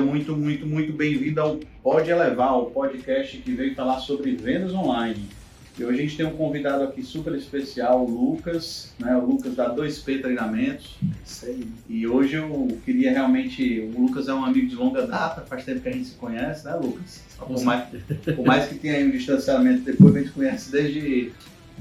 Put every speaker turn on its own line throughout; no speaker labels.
Seja muito, muito, muito bem-vindo ao Pode Elevar, o podcast que veio falar sobre vendas online. E hoje a gente tem um convidado aqui super especial, o Lucas, né? O Lucas da 2P Treinamentos.
Aí.
E hoje eu queria realmente. O Lucas é um amigo de longa data, faz tempo que a gente se conhece, né, Lucas? Por mais, por mais que tenha aí um distanciamento depois, a gente conhece desde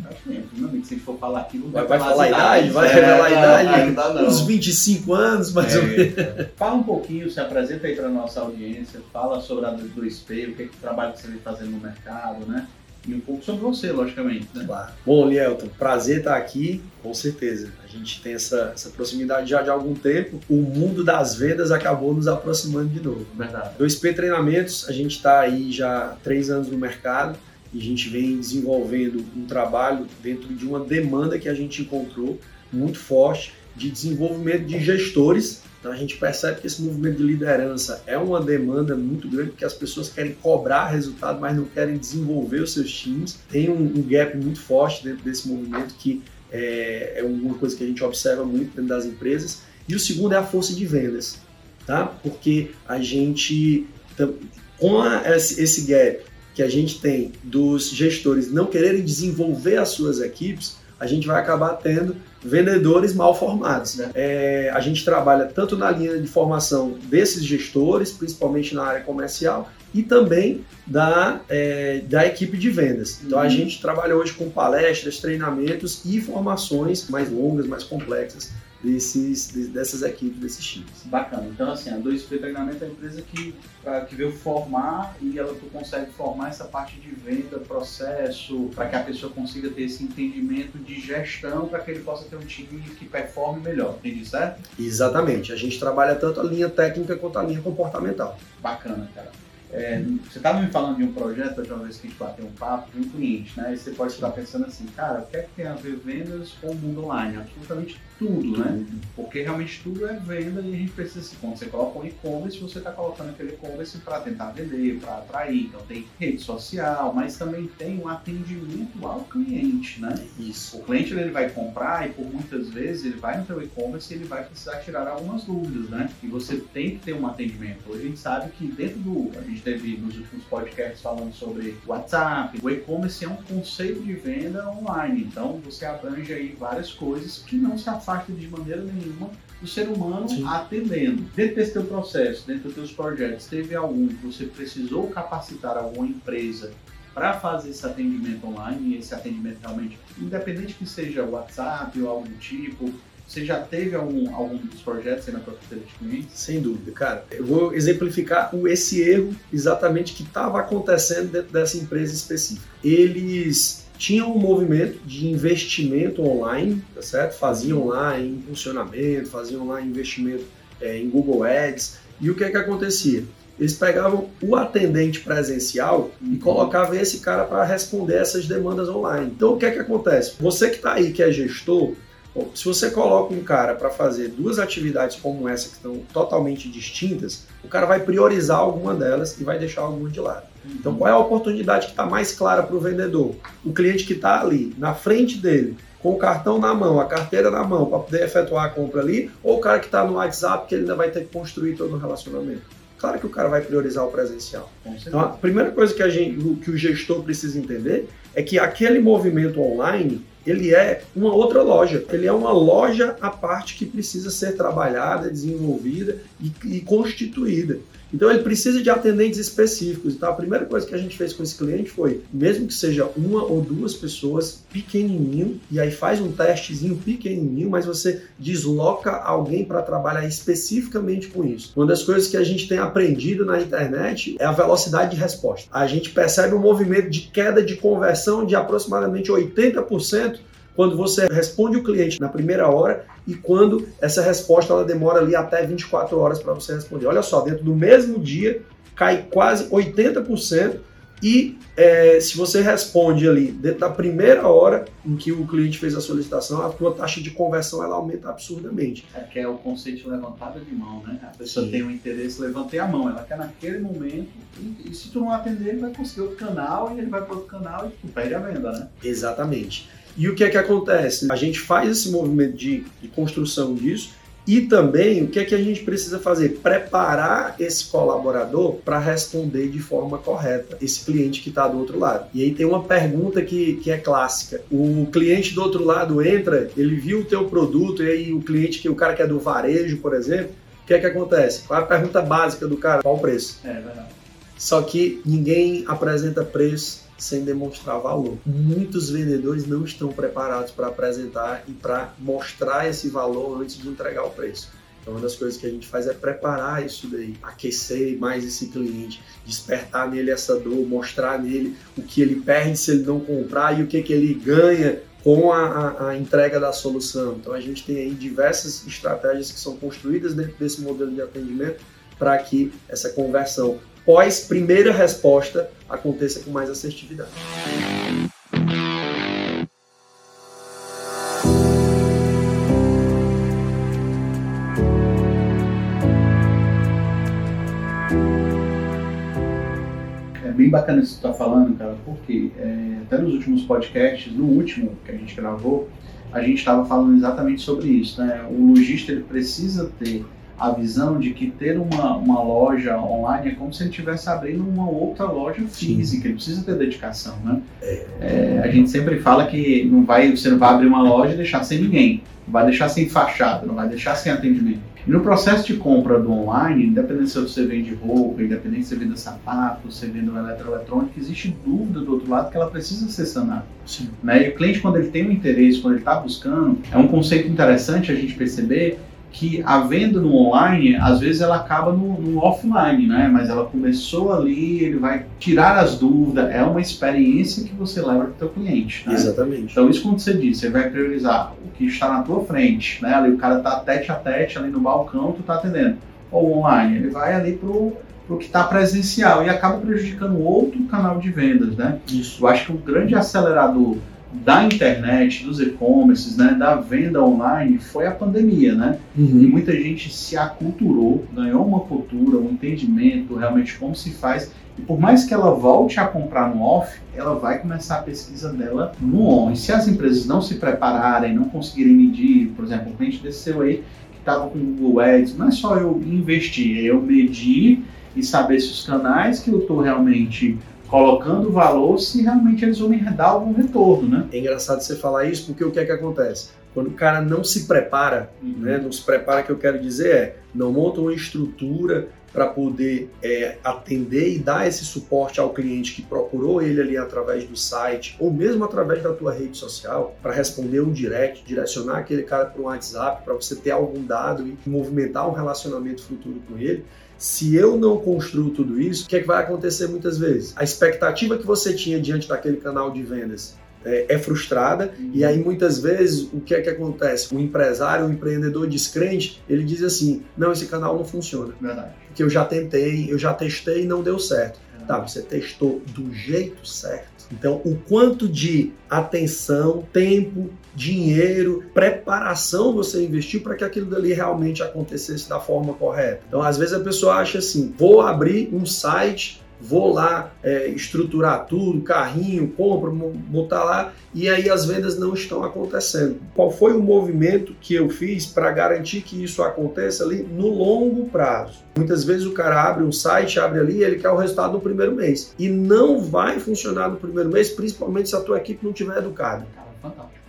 Acho que não, se a gente for falar aqui, não
vai, vai falar a idade, vai revelar a idade, ainda não. uns 25 anos, mais é, ou menos.
Fala um pouquinho, se apresenta aí para nossa audiência, fala sobre a 2P, o que é que o trabalho que você vem fazendo no mercado, né? E um pouco sobre você, logicamente. Né?
Claro. Bom, Lielton, prazer estar aqui, com certeza. A gente tem essa, essa proximidade já de algum tempo. O mundo das vendas acabou nos aproximando de novo.
Verdade.
2P Treinamentos, a gente está aí já três anos no mercado e a gente vem desenvolvendo um trabalho dentro de uma demanda que a gente encontrou muito forte de desenvolvimento de gestores. Então a gente percebe que esse movimento de liderança é uma demanda muito grande, porque as pessoas querem cobrar resultado, mas não querem desenvolver os seus times. Tem um, um gap muito forte dentro desse movimento que é, é uma coisa que a gente observa muito dentro das empresas. E o segundo é a força de vendas, tá? Porque a gente, com esse gap que a gente tem dos gestores não quererem desenvolver as suas equipes, a gente vai acabar tendo vendedores mal formados. Né? É, a gente trabalha tanto na linha de formação desses gestores, principalmente na área comercial, e também da, é, da equipe de vendas. Então uhum. a gente trabalha hoje com palestras, treinamentos e formações mais longas, mais complexas desses, dessas equipes, desses times.
Bacana. Então, assim, a 2P Treinamento é a empresa que, pra, que veio formar e ela tu consegue formar essa parte de venda, processo, para que a pessoa consiga ter esse entendimento de gestão para que ele possa ter um time que performe melhor. Entendi certo?
Exatamente. A gente trabalha tanto a linha técnica quanto a linha comportamental.
Bacana, cara. É, você estava me falando de um projeto, a última vez que a gente bateu um papo, de um cliente, né? E você pode estar pensando assim, cara, o que é que tem a ver vendas com o mundo online? Absolutamente tudo, né? Porque realmente tudo é venda e a gente precisa, assim, quando você coloca um e-commerce, você está colocando aquele e-commerce para tentar vender, para atrair. Então tem rede social, mas também tem um atendimento ao cliente, né?
Isso.
O cliente ele vai comprar e por muitas vezes ele vai no seu e-commerce e ele vai precisar tirar algumas dúvidas, né? E você tem que ter um atendimento. Hoje a gente sabe que dentro do. A gente teve nos últimos podcasts falando sobre WhatsApp, o e-commerce é um conceito de venda online. Então você abrange aí várias coisas que não se afastam afasta de maneira nenhuma do ser humano Sim. atendendo. Dentro desse teu processo, dentro dos teus projetos, teve algum que você precisou capacitar alguma empresa para fazer esse atendimento online, e esse atendimento realmente, independente que seja WhatsApp ou algum tipo, você já teve algum, algum dos projetos aí na tua carteira de clientes?
Sem dúvida, cara. Eu vou exemplificar esse erro exatamente que estava acontecendo dentro dessa empresa específica. Eles tinham um movimento de investimento online, tá certo? Faziam lá impulsionamento, faziam lá investimento é, em Google Ads. E o que é que acontecia? Eles pegavam o atendente presencial e colocavam esse cara para responder essas demandas online. Então o que é que acontece? Você que está aí, que é gestor, se você coloca um cara para fazer duas atividades como essa que estão totalmente distintas, o cara vai priorizar alguma delas e vai deixar alguma de lado. Então, qual é a oportunidade que está mais clara para o vendedor? O cliente que está ali, na frente dele, com o cartão na mão, a carteira na mão, para poder efetuar a compra ali, ou o cara que está no WhatsApp, que ele ainda vai ter que construir todo o relacionamento? Claro que o cara vai priorizar o presencial. Então, a primeira coisa que, a gente, que o gestor precisa entender é que aquele movimento online ele é uma outra loja. Ele é uma loja à parte que precisa ser trabalhada, desenvolvida e, e constituída. Então ele precisa de atendentes específicos. Então a primeira coisa que a gente fez com esse cliente foi, mesmo que seja uma ou duas pessoas, pequenininho, e aí faz um testezinho pequenininho, mas você desloca alguém para trabalhar especificamente com isso. Uma das coisas que a gente tem aprendido na internet é a velocidade de resposta. A gente percebe um movimento de queda de conversão de aproximadamente 80% quando você responde o cliente na primeira hora e quando essa resposta ela demora ali até 24 horas para você responder. Olha só, dentro do mesmo dia cai quase 80% e é, se você responde ali dentro da primeira hora em que o cliente fez a solicitação, a tua taxa de conversão ela aumenta absurdamente.
É que é o conceito de levantada de mão, né? A pessoa Sim. tem um interesse, levantei a mão, ela quer naquele momento e, e, se tu não atender, ele vai conseguir outro canal e ele vai para outro canal e tu perde a venda, né?
Exatamente. E o que é que acontece? A gente faz esse movimento de, de construção disso E também o que é que a gente precisa fazer? Preparar esse colaborador para responder de forma correta esse cliente que está do outro lado. E aí tem uma pergunta que, que é clássica. O cliente do outro lado entra, ele viu o teu produto e aí o cliente que o cara que é do varejo, por exemplo, o que é que acontece? Qual é a pergunta básica do cara? Qual o preço?
É verdade.
Só que ninguém apresenta preço sem demonstrar valor. Muitos vendedores não estão preparados para apresentar e para mostrar esse valor antes de entregar o preço. Então, uma das coisas que a gente faz é preparar isso daí, aquecer mais esse cliente, despertar nele essa dor, mostrar nele o que ele perde se ele não comprar e o que, que ele ganha com a, a, a, entrega da solução. Então a gente tem aí diversas estratégias que são construídas dentro desse modelo de atendimento para que essa conversão pós primeira resposta aconteça com mais assertividade.
É bem bacana isso que você está falando, cara, porque é, até nos últimos podcasts, no último que a gente gravou, a gente estava falando exatamente sobre isso. Né? O lojista ele precisa ter a visão de que ter uma, uma loja online é como se ele estivesse abrindo uma outra loja física, ele precisa ter dedicação, né? É. é, a gente sempre fala que não vai, você não vai abrir uma loja e deixar sem ninguém, não vai deixar sem fachada, não vai deixar sem atendimento. E no processo de compra do online, independente se você vende roupa, independente se você vende sapato, se você vende um eletroeletrônico, existe dúvida do outro lado que ela precisa ser sanada. Sim. Né? E o cliente, quando ele tem um interesse, quando ele está buscando, é um conceito interessante a gente perceber que a venda no online, às vezes ela acaba no, no, offline, né? Mas ela começou ali, ele vai tirar as dúvidas, é uma experiência que você leva para o teu cliente, né?
Exatamente.
Então isso quando você diz, você vai priorizar o que está na tua frente, né? Ali o cara está tete a tete ali no balcão, tu está atendendo. Ou online, ele vai ali pro o que está presencial e acaba prejudicando outro canal de vendas, né? Isso. Eu acho que o grande acelerador da internet, dos e-commerces, né, da venda online foi a pandemia, né? Uhum. E muita gente se aculturou, ganhou uma cultura, um entendimento realmente como se faz. E por mais que ela volte a comprar no off, ela vai começar a pesquisa dela no on. E se as empresas não se prepararem, não conseguirem medir, por exemplo, um cliente desse seu aí que estava com o Google Ads, não é só eu investir, é eu medir e saber se os canais que eu estou realmente colocando valor se realmente eles vão me dar algum retorno, né?
É engraçado você falar isso porque o que é que acontece? Quando o cara não se prepara, uhum. né, não se prepara, que eu quero dizer é, não monta uma estrutura para poder é, atender e dar esse suporte ao cliente que procurou ele ali através do site ou mesmo através da tua rede social para responder um direct, direcionar aquele cara para um WhatsApp para você ter algum dado e movimentar um relacionamento futuro com ele. Se eu não construo tudo isso, o que, é que vai acontecer muitas vezes? A expectativa que você tinha diante daquele canal de vendas é, é frustrada uhum. e aí muitas vezes o que é que acontece? O empresário, o empreendedor descrente, ele diz assim, não, esse canal não funciona.
Verdade.
Porque eu já tentei, eu já testei e não deu certo. Tá, você testou do jeito certo. Então, o quanto de atenção, tempo, dinheiro, preparação você investiu para que aquilo dali realmente acontecesse da forma correta. Então, às vezes a pessoa acha assim: vou abrir um site vou lá é, estruturar tudo, carrinho, compra, botar lá, e aí as vendas não estão acontecendo. Qual foi o movimento que eu fiz para garantir que isso aconteça ali no longo prazo? Muitas vezes o cara abre um site, abre ali, ele quer o resultado no primeiro mês. E não vai funcionar no primeiro mês, principalmente se a tua equipe não estiver educada.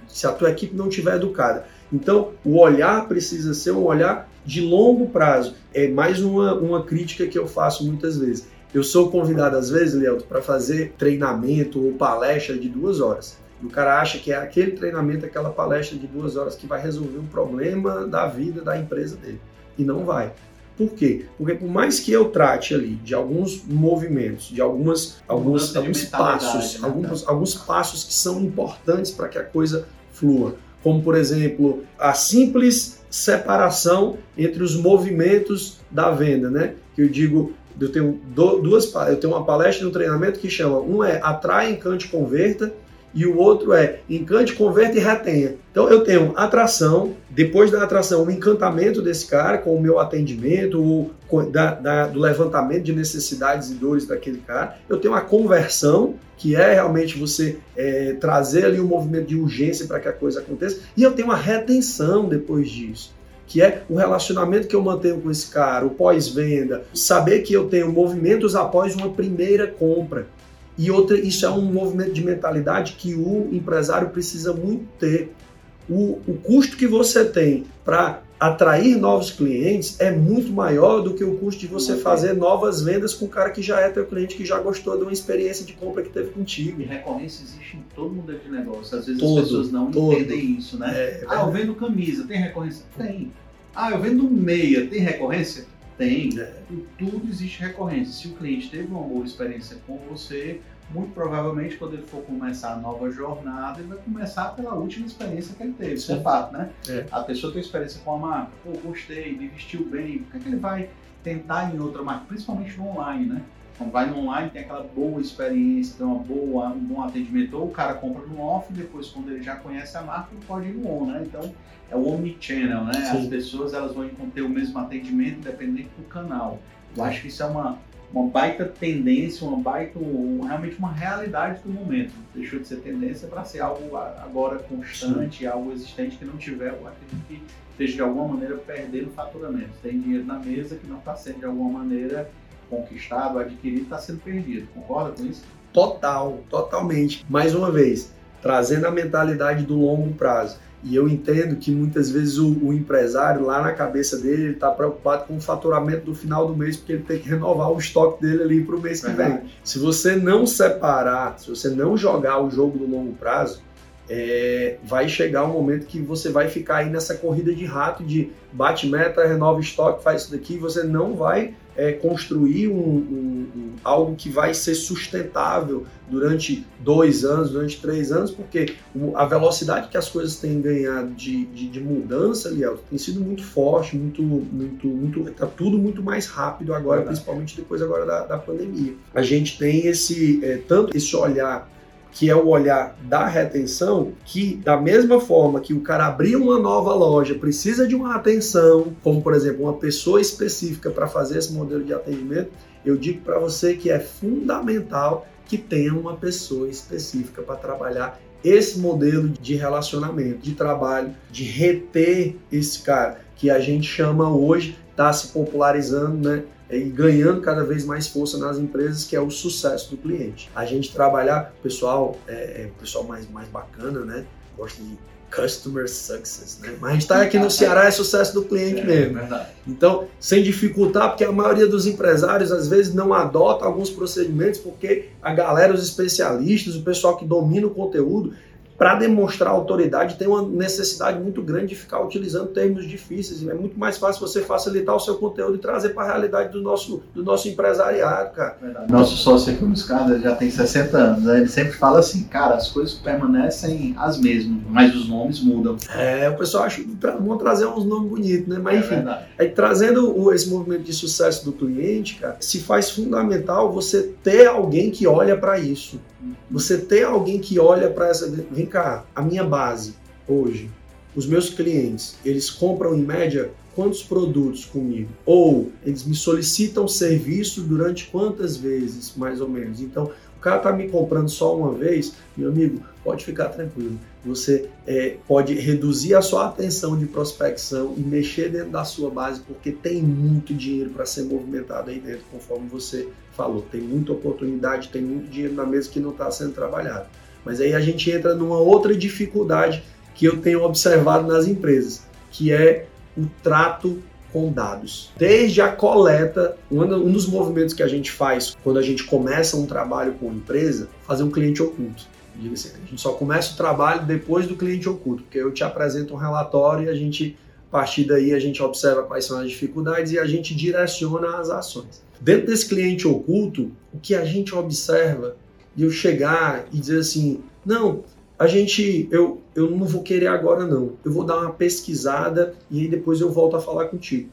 Se a tua equipe não estiver educada. Então, o olhar precisa ser um olhar de longo prazo. É mais uma, uma crítica que eu faço muitas vezes eu sou convidado às vezes, Leandro, para fazer treinamento ou palestra de duas horas. E o cara acha que é aquele treinamento, aquela palestra de duas horas que vai resolver um problema da vida da empresa dele. E não vai. Por quê? Porque por mais que eu trate ali de alguns movimentos, de algumas, alguns, alguns passos, né? alguns, alguns passos que são importantes para que a coisa flua, como por exemplo a simples separação entre os movimentos da venda, né? Que eu digo eu tenho duas, eu tenho uma palestra e um treinamento que chama, um é atrai, encante, converta, e o outro é encante, converta e retenha. Então eu tenho atração, depois da atração, o encantamento desse cara com o meu atendimento, o, da, da, do levantamento de necessidades e dores daquele cara. Eu tenho a conversão, que é realmente você é, trazer ali um movimento de urgência para que a coisa aconteça, e eu tenho a retenção depois disso que é o relacionamento que eu mantenho com esse cara, o pós-venda, saber que eu tenho movimentos após uma primeira compra. E outra, isso é um movimento de mentalidade que o empresário precisa muito ter. O, o custo que você tem para atrair novos clientes é muito maior do que o custo de você fazer novas vendas com o cara que já é teu cliente, que já gostou de uma experiência de compra que teve contigo.
E recorrência existe em todo mundo de negócio. Às vezes todo, as pessoas não todo. entendem isso, né? É, ah, eu vendo camisa, tem recorrência? Tem. Ah, eu vendo meia, tem recorrência? Tem. É. Tudo existe recorrência. Se o cliente teve uma boa experiência com você, muito provavelmente quando ele for começar a nova jornada, ele vai começar pela última experiência que ele teve. Isso é fato, né? É. A pessoa tem experiência com a marca, pô, gostei, me vestiu bem, por que, é que ele vai tentar em outra marca, principalmente no online, né? Então vai no online, tem aquela boa experiência, tem uma boa, um bom atendimento, ou o cara compra no off, depois quando ele já conhece a marca, ele pode ir no on, né? Então é o omnichannel, né? Sim. As pessoas elas vão ter o mesmo atendimento independente do canal. Eu acho que isso é uma, uma baita tendência, uma baita, realmente uma realidade do momento. Deixou de ser tendência para ser algo agora constante, algo existente que não tiver, eu acredito que esteja de alguma maneira perdendo faturamento. Tem dinheiro na mesa que não está sendo de alguma maneira conquistado, adquirido, está sendo perdido. Concorda com isso?
Total, totalmente. Mais uma vez, trazendo a mentalidade do longo prazo e eu entendo que muitas vezes o, o empresário, lá na cabeça dele, está preocupado com o faturamento do final do mês, porque ele tem que renovar o estoque dele ali para o mês que vem. Se você não separar, se você não jogar o jogo do longo prazo, é, vai chegar um momento que você vai ficar aí nessa corrida de rato de bate meta, renova estoque, faz isso daqui, você não vai é, construir um, um, um, algo que vai ser sustentável durante dois anos, durante três anos, porque a velocidade que as coisas têm ganhado de, de, de mudança, Liel, tem sido muito forte, muito, muito, muito, tá tudo muito mais rápido agora, principalmente depois agora da, da pandemia. A gente tem esse, é, tanto esse olhar que é o olhar da retenção, que da mesma forma que o cara abrir uma nova loja precisa de uma atenção, como por exemplo uma pessoa específica para fazer esse modelo de atendimento, eu digo para você que é fundamental que tenha uma pessoa específica para trabalhar esse modelo de relacionamento, de trabalho, de reter esse cara, que a gente chama hoje, está se popularizando, né? E ganhando cada vez mais força nas empresas, que é o sucesso do cliente. A gente trabalhar, pessoal, é, é pessoal mais, mais bacana, né? Gosta de customer success, né? Mas a gente está aqui no Ceará é sucesso do cliente é, mesmo. É então, sem dificultar, porque a maioria dos empresários às vezes não adota alguns procedimentos, porque a galera, os especialistas, o pessoal que domina o conteúdo, para demonstrar autoridade, tem uma necessidade muito grande de ficar utilizando termos difíceis. É muito mais fácil você facilitar o seu conteúdo e trazer para a realidade do nosso, do nosso empresariado, cara.
Verdade. Nosso sócio aqui no Escada já tem 60 anos. Né? Ele sempre fala assim, cara, as coisas permanecem as mesmas, mas os nomes mudam.
É, o pessoal acha vão trazer uns nomes bonitos, né? Mas é enfim, aí, trazendo esse movimento de sucesso do cliente, cara, se faz fundamental você ter alguém que olha para isso. Você ter alguém que olha para essa. Vem cá, a minha base hoje, os meus clientes, eles compram em média quantos produtos comigo? Ou eles me solicitam serviço durante quantas vezes, mais ou menos? Então, o cara está me comprando só uma vez, meu amigo, pode ficar tranquilo. Você é, pode reduzir a sua atenção de prospecção e mexer dentro da sua base, porque tem muito dinheiro para ser movimentado aí dentro, conforme você falou. Tem muita oportunidade, tem muito dinheiro na mesa que não está sendo trabalhado. Mas aí a gente entra numa outra dificuldade que eu tenho observado nas empresas, que é o trato com dados. Desde a coleta, um dos movimentos que a gente faz quando a gente começa um trabalho com uma empresa, fazer um cliente oculto. Assim, a gente só começa o trabalho depois do cliente oculto, porque eu te apresento um relatório e a gente, a partir daí, a gente observa quais são as dificuldades e a gente direciona as ações. Dentro desse cliente oculto, o que a gente observa de eu chegar e dizer assim, não, a gente, eu, eu não vou querer agora não, eu vou dar uma pesquisada e aí depois eu volto a falar contigo.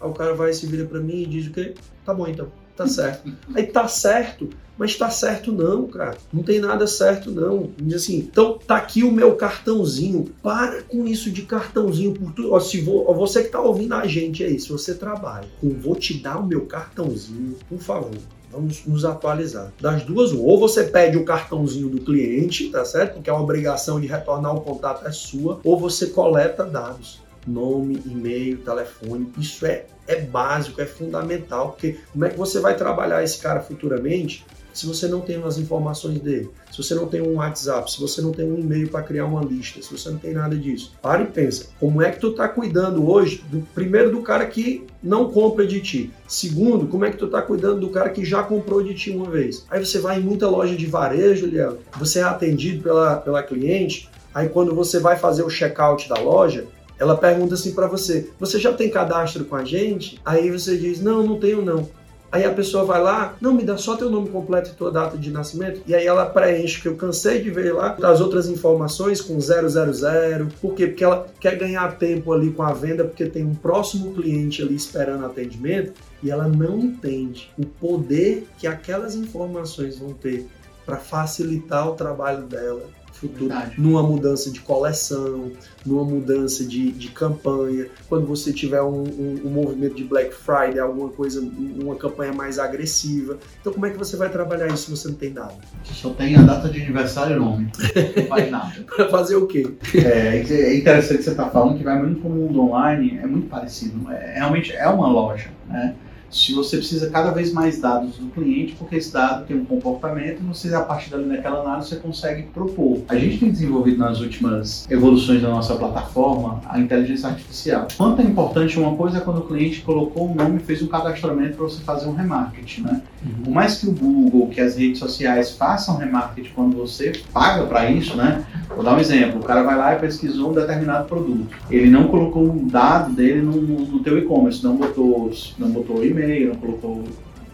Aí o cara vai se vira para mim e diz o quê? Tá bom então, tá certo. Aí tá certo, mas tá certo não, cara. Não tem nada certo não. Diz assim, então tá aqui o meu cartãozinho. Para com isso de cartãozinho por tudo. Ó, se vou, ó, você que tá ouvindo a gente aí, se você trabalha com vou te dar o meu cartãozinho, por favor Vamos nos atualizar. Das duas, ou você pede o cartãozinho do cliente, tá certo? Porque a obrigação de retornar o contato é sua, ou você coleta dados. nome, e-mail, telefone. Isso é, é básico, é fundamental, porque como é que você vai trabalhar esse cara futuramente se você não tem as informações dele, se você não tem um WhatsApp, se você não tem um e-mail para criar uma lista, se você não tem nada disso. Para e pensa, como é que tu está cuidando hoje, do, primeiro do cara que não compra de ti, segundo, como é que tu está cuidando do cara que já comprou de ti uma vez. Aí você vai em muita loja de varejo, Liel, você é atendido pela, pela cliente, aí quando você vai fazer o check-out da loja, ela pergunta assim para você: "Você já tem cadastro com a gente?" Aí você diz: "Não, não tenho não." Aí a pessoa vai lá, não, me dá só teu nome completo e tua data de nascimento. E aí ela preenche, que eu cansei de ver lá, as outras informações com 000. Por quê? Porque ela quer ganhar tempo ali com a venda, porque tem um próximo cliente ali esperando atendimento e ela não entende o poder que aquelas informações vão ter para facilitar o trabalho dela futuro, Verdade. numa mudança de coleção, numa mudança de, de campanha, quando você tiver um, um, um, movimento de Black Friday, alguma coisa, uma campanha mais agressiva. Então, como é que você vai trabalhar isso se você não tem nada?
Só tem a data de aniversário e nome. Não faz nada.
para fazer o quê?
É, é interessante que você está falando que vai muito para o mundo online, é muito parecido. É, realmente é uma loja, né? Se você precisa cada vez mais dados do cliente, porque esse dado tem um comportamento, e você, a partir dali daquela análise, você consegue propor. A gente tem desenvolvido nas últimas evoluções da nossa plataforma a inteligência artificial. Quanto é importante uma coisa é quando o cliente colocou um nome e fez um cadastramento para você fazer um remarketing, né? Uhum. Por mais que o Google, que as redes sociais façam remarketing quando você paga para isso, né? Vou dar um exemplo. O cara vai lá e pesquisou um determinado produto. Ele não colocou um dado dele no, no teu e-commerce, não botou, não botou e-mail, não colocou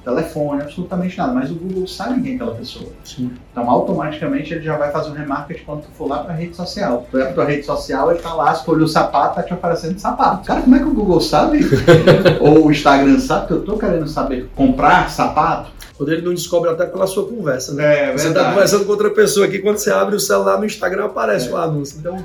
telefone, absolutamente nada, mas o Google sabe quem é aquela pessoa. Sim. Então, automaticamente, ele já vai fazer um remarketing quando tu for lá para a rede social. Tu é para tua rede social, ele tá lá, escolheu o sapato, tá te oferecendo sapato. Cara, como é que o Google sabe? Ou o Instagram sabe que eu tô querendo saber comprar sapato?
Quando ele não descobre até pela sua conversa,
né? É,
você está conversando com outra pessoa aqui, quando você abre o celular no Instagram, aparece é. o anúncio. Então...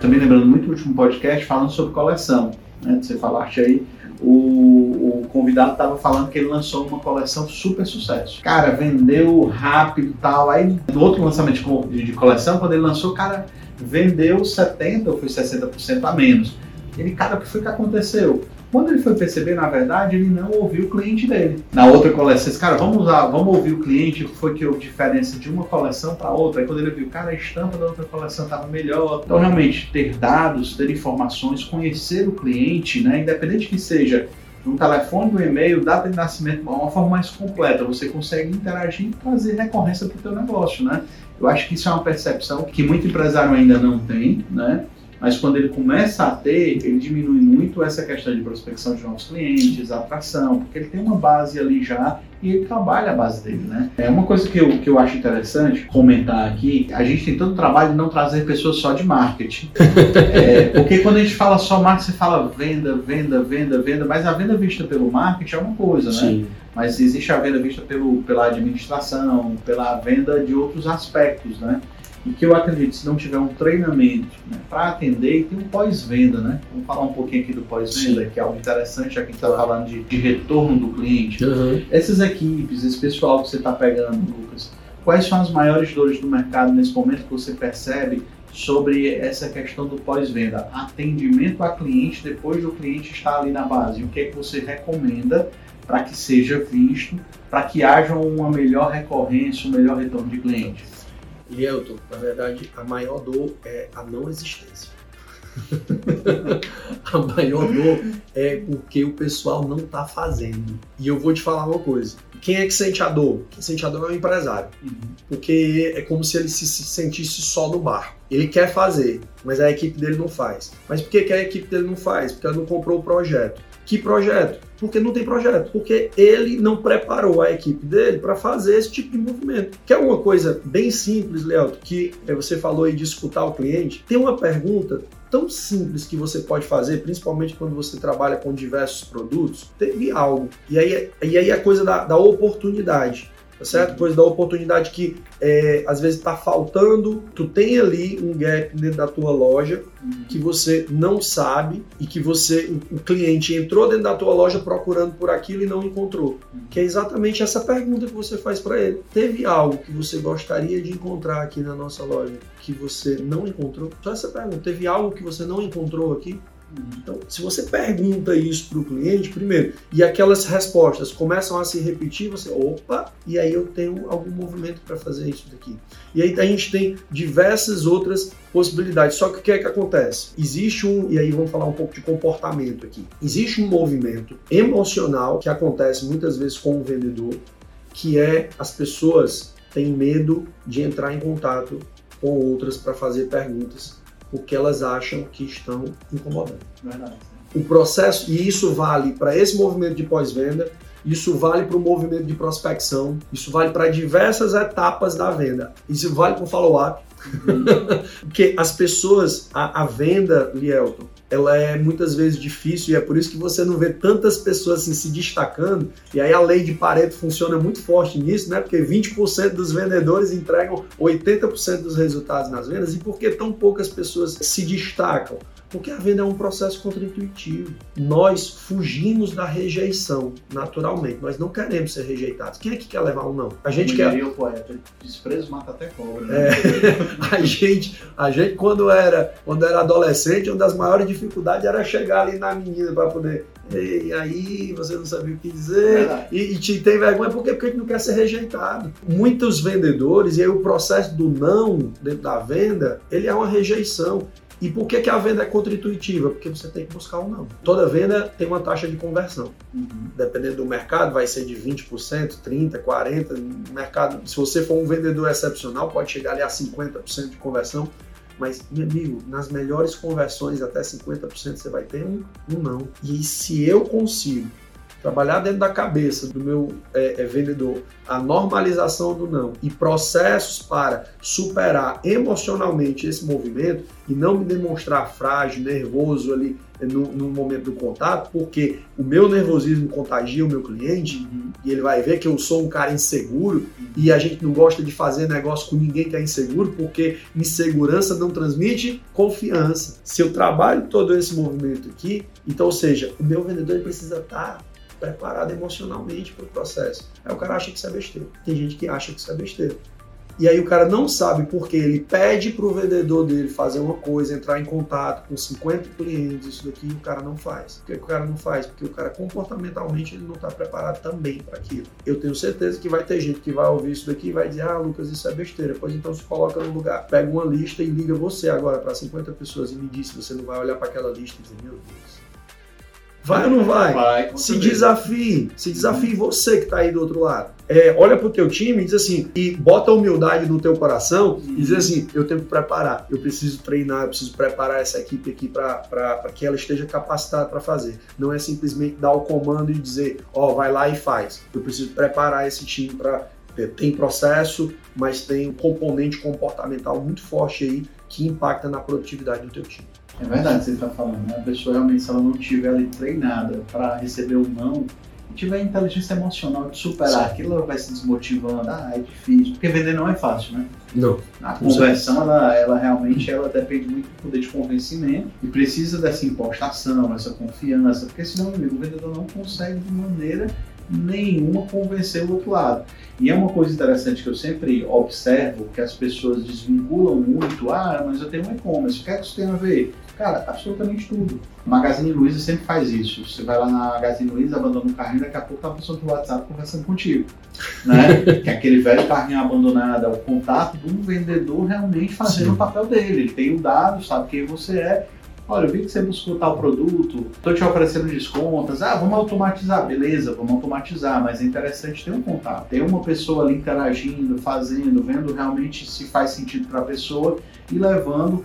Também lembrando muito o último podcast falando sobre coleção, né? Você falaste aí, o, o convidado estava falando que ele lançou uma coleção super sucesso. Cara, vendeu rápido e tal. Aí no outro lançamento de, de coleção, quando ele lançou, cara, vendeu 70% ou foi 60% a menos. Ele, cara, o que foi que aconteceu? Quando ele foi perceber, na verdade, ele não ouviu o cliente dele. Na outra coleção, cara, vamos usar, vamos ouvir o cliente, foi que houve diferença de uma coleção para outra. Aí quando ele viu, cara, a estampa da outra coleção estava melhor. Então, realmente, ter dados, ter informações, conhecer o cliente, né, independente que seja no telefone, no e-mail, data de nascimento, uma forma mais completa. Você consegue interagir e trazer recorrência para o teu negócio, né? Eu acho que isso é uma percepção que muito empresário ainda não tem, né? Mas quando ele começa a ter, ele diminui muito essa questão de prospecção de novos clientes, atração, porque ele tem uma base ali já e ele trabalha a base dele, né? É uma coisa que eu, que eu acho interessante comentar aqui, a gente tem todo o trabalho de não trazer pessoas só de marketing. é, porque quando a gente fala só marketing, você fala venda, venda, venda, venda, mas a venda vista pelo marketing é uma coisa, né? Sim. Mas existe a venda vista pelo, pela administração, pela venda de outros aspectos, né? E que eu acredito, se não tiver um treinamento né, para atender, e tem um pós-venda, né? Vamos falar um pouquinho aqui do pós-venda, que é algo interessante, já que a gente está falando de, de, retorno do cliente. Uhum. Essas equipes, esse pessoal que você está pegando, Lucas, quais são as maiores dores do mercado nesse momento que você percebe sobre essa questão do pós-venda? Atendimento a cliente depois do cliente estar ali na base. O que é que você recomenda para que seja visto, para que haja uma melhor recorrência, um melhor retorno de cliente?
Lielton, na verdade, a maior dor é a não existência. a maior dor é porque o pessoal não está fazendo. E eu vou te falar uma coisa. Quem é que sente a dor? Quem sente a dor é o empresário. Uhum. Porque é como se ele se sentisse só no barco. Ele quer fazer, mas a equipe dele não faz. Mas por que, que a equipe dele não faz? Porque ela não comprou o projeto. Que projeto? Porque não tem projeto. Porque ele não preparou a equipe dele para fazer esse tipo de movimento. Que é uma coisa bem simples, Léo, que é, você falou aí de escutar o cliente. Tem uma pergunta tão simples que você pode fazer, principalmente quando você trabalha com diversos produtos, teve algo. E aí, e aí a coisa da, da oportunidade. Tá certo? Pois da oportunidade que é, às vezes está faltando, tu tem ali um gap dentro da tua loja
Uhum.
que você não sabe e que você, o cliente entrou dentro da tua loja procurando por aquilo e não encontrou.
Uhum.
Que é exatamente essa pergunta que você faz para ele. Teve algo que você gostaria de encontrar aqui na nossa loja que você não encontrou? Só essa pergunta. Teve algo que você não encontrou aqui? Então, se você pergunta isso para o cliente, primeiro, e aquelas respostas começam a se repetir, você, opa, e aí eu tenho algum movimento para fazer isso daqui. E aí a gente tem diversas outras possibilidades. Só que o que é que acontece? Existe um, e aí vamos falar um pouco de comportamento aqui. Existe um movimento emocional que acontece muitas vezes com o vendedor, que é as pessoas têm medo de entrar em contato com outras para fazer perguntas porque elas acham que estão incomodando.
Verdade.
O processo, e isso vale para esse movimento de pós-venda, isso vale para o movimento de prospecção, isso vale para diversas etapas da venda, isso vale para o follow-up, porque as pessoas, a, a venda, Lielton, ela é muitas vezes difícil e é por isso que você não vê tantas pessoas assim, se destacando. E aí a lei de Pareto funciona muito forte nisso, né? Porque 20% dos vendedores entregam 80% dos resultados nas vendas. E por que tão poucas pessoas se destacam? Porque a venda é um processo contraintuitivo. Nós fugimos da rejeição, naturalmente. Nós não queremos ser rejeitados. Quem é que quer levar um não? A gente
Como
quer.
o poeta, desprezo mata até cobra. Né?
É, a gente, a gente quando era, quando era adolescente, uma das maiores dificuldades era chegar ali na menina para poder, e aí você não sabia o que dizer e, e te tem vergonha porque a gente não quer ser rejeitado. Muitos vendedores e aí o processo do não dentro da venda, ele é uma rejeição. E por que, que a venda é contra-intuitiva? Porque você tem que buscar um não. Toda venda tem uma taxa de conversão
Uhum.
dependendo do mercado, vai ser de 20%, 30%, 40%. No mercado, se você for um vendedor excepcional, pode chegar ali a 50% de conversão. Mas, meu amigo, nas melhores conversões, até 50% você vai ter um, um não. E se eu consigo trabalhar dentro da cabeça do meu é, é, vendedor a normalização do não e processos para superar emocionalmente esse movimento e não me demonstrar frágil, nervoso ali no, no momento do contato, porque o meu nervosismo contagia o meu cliente
Uhum.
e ele vai ver que eu sou um cara inseguro e a gente não gosta de fazer negócio com ninguém que é inseguro, porque insegurança não transmite confiança. Se eu trabalho todo esse movimento aqui, então, ou seja, o meu vendedor precisa estar preparado emocionalmente para o processo. Aí o cara acha que isso é besteira. Tem gente que acha que isso é besteira. E aí o cara não sabe porque ele pede para o vendedor dele fazer uma coisa, entrar em contato com 50 clientes, isso daqui, e o cara não faz. Por que o cara não faz? Porque o cara comportamentalmente ele não está preparado também para aquilo. Eu tenho certeza que vai ter gente que vai ouvir isso daqui e vai dizer, ah, Lucas, isso é besteira. Pois então se coloca no lugar, pega uma lista e liga você agora para 50 pessoas e me diz se você não vai olhar para aquela lista e dizer, meu Deus. Vai ou não vai?
Vai,
Se
certeza.
desafie, se desafie você que está aí do outro lado. É, olha pro teu time e diz assim, e bota a humildade no teu coração e diz assim, eu tenho que preparar, eu preciso treinar, eu preciso preparar essa equipe aqui para que ela esteja capacitada para fazer. Não é simplesmente dar o comando e dizer, ó, vai lá e faz. Eu preciso preparar esse time para tem processo, mas tem um componente comportamental muito forte aí que impacta na produtividade do teu time.
É verdade o que você está falando, né? A pessoa realmente, se ela não tiver ali treinada para receber um não, e tiver inteligência emocional de superar aquilo, ela vai se desmotivando. Ah, é difícil. Porque vender não é fácil, né?
Não.
A conversão, ela, ela realmente ela depende muito do poder de convencimento e precisa dessa impostação, essa confiança, porque senão amigo, o vendedor não consegue de maneira nenhuma convencer o outro lado. E é uma coisa interessante que eu sempre observo, que as pessoas desvinculam muito, ah, mas eu tenho um e-commerce, o que é que isso tem a ver? Cara, absolutamente tudo. Magazine Luiza sempre faz isso. Você vai lá na Magazine Luiza, abandona o carrinho, daqui a pouco tá uma pessoa do WhatsApp conversando contigo. Né? que é aquele velho carrinho abandonado é o contato de um vendedor realmente fazendo
Sim.
o papel dele. Ele tem o dado, sabe quem você é. Olha, eu vi que você buscou tal produto, estou te oferecendo descontos. Ah, vamos automatizar. Beleza, vamos automatizar, mas é interessante ter um contato. Ter uma pessoa ali interagindo, fazendo, vendo realmente se faz sentido para a pessoa e levando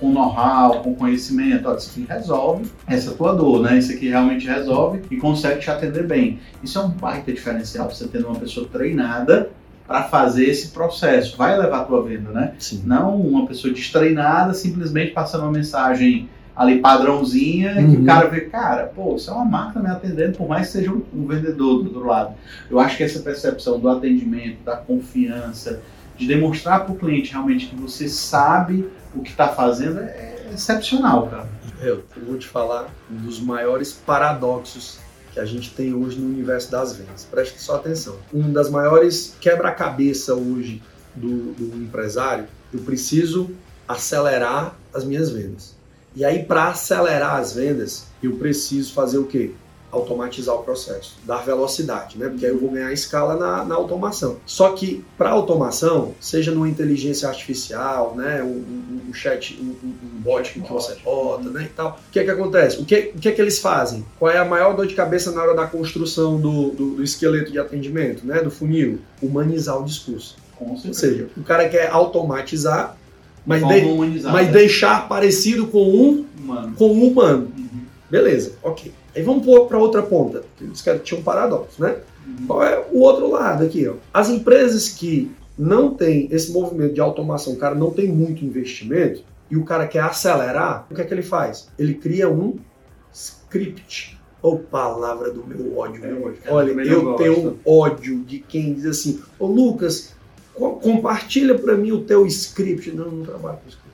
com know-how, com conhecimento. Olha, isso aqui resolve essa tua dor, né? Isso aqui realmente resolve e consegue te atender bem. Isso é um baita diferencial, você tendo uma pessoa treinada para fazer esse processo. Vai levar a tua venda, né?
Sim.
Não uma pessoa destreinada simplesmente passando uma mensagem ali padrãozinha, uhum. que o cara vê, cara, pô, isso é uma máquina me atendendo, por mais que seja um, um vendedor do outro lado. Eu acho que essa percepção do atendimento, da confiança, de demonstrar para o cliente realmente que você sabe o que está fazendo é excepcional, cara.
Eu vou te falar um dos maiores paradoxos que a gente tem hoje no universo das vendas. Preste só atenção. Um das maiores quebra-cabeça hoje do, do empresário, eu preciso acelerar as minhas vendas. E aí, para acelerar as vendas, eu preciso fazer o quê? automatizar o processo, dar velocidade, né? Porque aí eu vou ganhar escala na, na automação. Só que para automação, seja numa inteligência artificial, né? Um, um, um chat, um, um, bot que você bota, né? E tal. O que é que acontece? O que, o que é que eles fazem? Qual é a maior dor de cabeça na hora da construção do, do, do esqueleto de atendimento, né? Do funil? Humanizar o discurso. Ou seja, o cara quer automatizar, mas, de, mas né? deixar parecido com um humano. Com um humano. Uhum. Beleza, ok. Aí vamos para outra ponta. Eles tinham um paradoxo, né? Uhum. Qual é o outro lado aqui? Ó? As empresas que não têm esse movimento de automação, o cara não tem muito investimento e o cara quer acelerar, o que é que ele faz? Ele cria um script. Ô oh, palavra do meu ódio, é, meu ódio. Olha, eu tenho ódio de quem diz assim, ô oh, Lucas, compartilha para mim o teu script. Não, não trabalho com script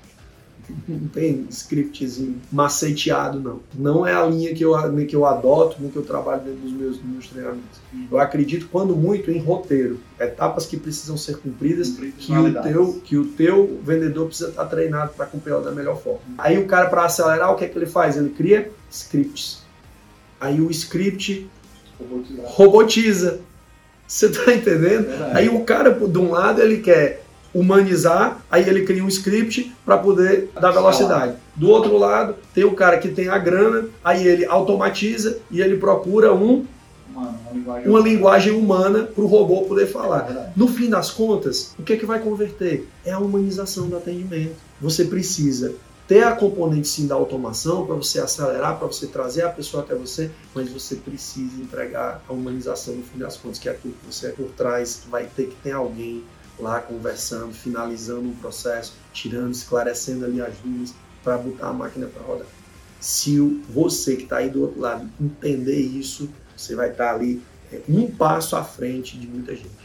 não tem scriptzinho maceteado, não. Não é a linha que eu, que eu adoto, nem que eu trabalho dentro dos meus, dos meus treinamentos. Eu acredito, quando muito, em roteiro. Etapas que precisam ser cumpridas, que o, teu, que o teu vendedor precisa estar treinado para cumprir da melhor forma. Aí o cara, para acelerar, o que é que ele faz? Ele cria scripts. Aí o script robotiza. Você tá entendendo? É Aí o cara, de um lado, ele quer humanizar, aí ele cria um script para poder dar velocidade. Do outro lado, tem o cara que tem a grana, aí ele automatiza e ele procura um uma linguagem, uma linguagem humana para o robô poder falar. É no fim das contas, o que, é que vai converter? É a humanização do atendimento. Você precisa ter a componente sim da automação para você acelerar, para você trazer a pessoa até você, mas você precisa entregar a humanização no fim das contas, que é aquilo que você por trás vai ter que ter alguém lá conversando, finalizando um processo, tirando, esclarecendo ali as dúvidas para botar a máquina para rodar. Se você que está aí do outro lado entender isso, você vai estar tá ali é, um passo à frente de muita gente.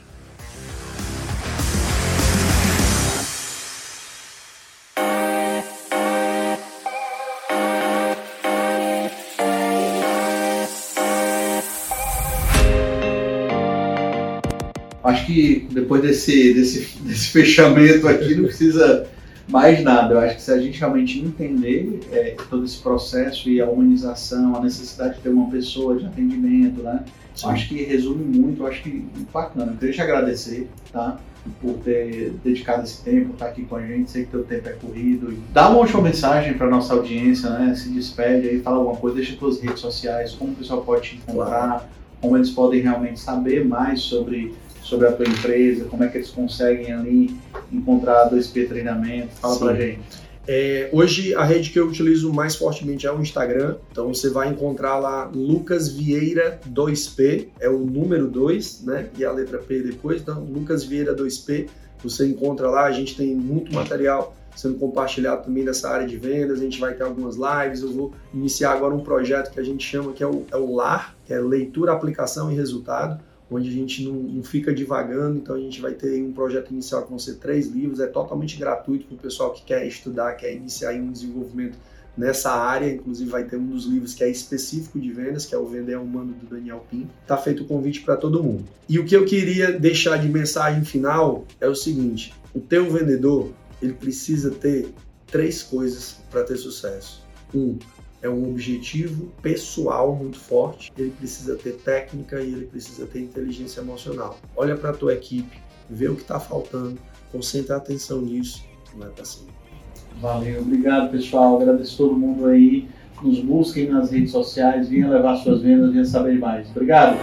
Acho que depois desse, desse, desse fechamento aqui não precisa mais nada. Eu acho que se a gente realmente entender é, todo esse processo e a humanização, a necessidade de ter uma pessoa de atendimento, né? Acho que resume muito, acho que bacana. Eu queria te agradecer, tá? Por ter dedicado esse tempo, estar aqui com a gente. Sei que teu tempo é corrido. Dá uma última mensagem para nossa audiência, né? Se despede aí, fala alguma coisa, deixa suas redes sociais, como o pessoal pode te encontrar, como eles podem realmente saber mais sobre sobre a tua empresa, como é que eles conseguem ali encontrar 2P treinamento? Fala Sim. pra gente.
É, hoje a rede que eu utilizo mais fortemente é o Instagram, então você vai encontrar lá Lucas Vieira 2P, é o número 2, né? E a letra P depois, então Lucas Vieira 2P, você encontra lá, a gente tem muito material sendo compartilhado também dessa área de vendas, a gente vai ter algumas lives, eu vou iniciar agora um projeto que a gente chama que é o, é o LAR, que é Leitura, Aplicação e Resultado, onde a gente não, não, fica divagando, então a gente vai ter um projeto inicial que vão ser três livros, é totalmente gratuito para o pessoal que quer estudar, quer iniciar um desenvolvimento nessa área, inclusive vai ter um dos livros que é específico de vendas, que é o Vender Humano do Daniel Pim. Tá feito o convite para todo mundo. E o que eu queria deixar de mensagem final é o seguinte: o teu vendedor ele precisa ter três coisas para ter sucesso. Um, é um objetivo pessoal muito forte, ele precisa ter técnica e ele precisa ter inteligência emocional. Olha para a tua equipe, vê o que está faltando, concentra a atenção nisso e vai para cima.
Valeu, obrigado pessoal, agradeço todo mundo aí, nos busquem nas redes sociais, venha levar suas vendas, venha saber mais. Obrigado!